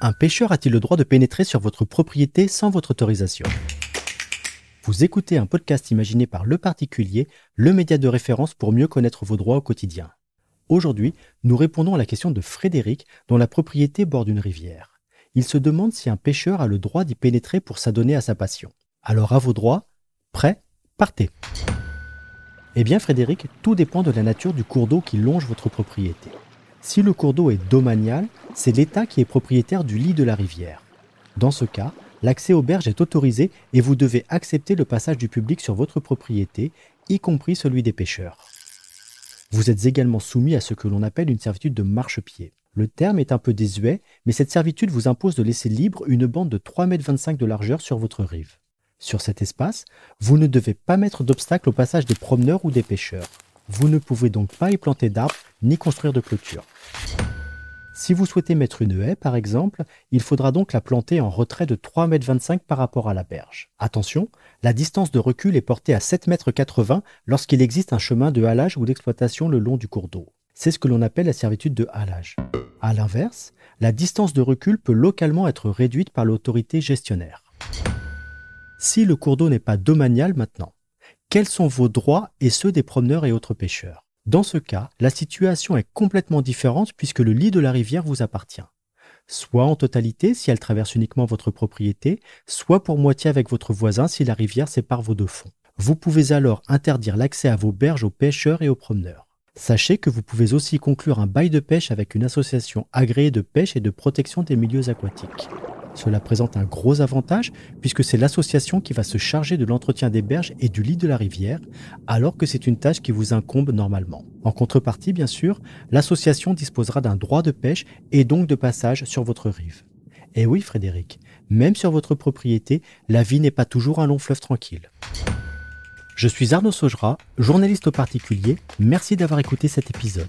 Un pêcheur a-t-il le droit de pénétrer sur votre propriété sans votre autorisation? Vous écoutez un podcast imaginé par Le Particulier, le média de référence pour mieux connaître vos droits au quotidien. Aujourd'hui, nous répondons à la question de Frédéric, dont la propriété borde une rivière. Il se demande si un pêcheur a le droit d'y pénétrer pour s'adonner à sa passion. Alors à vos droits, prêt, partez. Eh bien Frédéric, tout dépend de la nature du cours d'eau qui longe votre propriété. Si le cours d'eau est domanial, c'est l'État qui est propriétaire du lit de la rivière. Dans ce cas, l'accès aux berges est autorisé et vous devez accepter le passage du public sur votre propriété, y compris celui des pêcheurs. Vous êtes également soumis à ce que l'on appelle une servitude de marchepied. Le terme est un peu désuet, mais cette servitude vous impose de laisser libre une bande de 3,25 m de largeur sur votre rive. Sur cet espace, vous ne devez pas mettre d'obstacle au passage des promeneurs ou des pêcheurs. Vous ne pouvez donc pas y planter d'arbres ni construire de clôture. Si vous souhaitez mettre une haie, par exemple, il faudra donc la planter en retrait de 3,25 m par rapport à la berge. Attention, la distance de recul est portée à 7,80 m lorsqu'il existe un chemin de halage ou d'exploitation le long du cours d'eau. C'est ce que l'on appelle la servitude de halage. A l'inverse, la distance de recul peut localement être réduite par l'autorité gestionnaire. Si le cours d'eau n'est pas domanial maintenant, quels sont vos droits et ceux des promeneurs et autres pêcheurs? Dans ce cas, la situation est complètement différente puisque le lit de la rivière vous appartient. Soit en totalité si elle traverse uniquement votre propriété, soit pour moitié avec votre voisin si la rivière sépare vos deux fonds. Vous pouvez alors interdire l'accès à vos berges aux pêcheurs et aux promeneurs. Sachez que vous pouvez aussi conclure un bail de pêche avec une association agréée de pêche et de protection des milieux aquatiques. Cela présente un gros avantage puisque c'est l'association qui va se charger de l'entretien des berges et du lit de la rivière, alors que c'est une tâche qui vous incombe normalement. En contrepartie, bien sûr, l'association disposera d'un droit de pêche et donc de passage sur votre rive. Et oui, Frédéric, même sur votre propriété, la vie n'est pas toujours un long fleuve tranquille. Je suis Arnaud Saugera, journaliste au particulier. Merci d'avoir écouté cet épisode.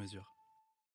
mesure.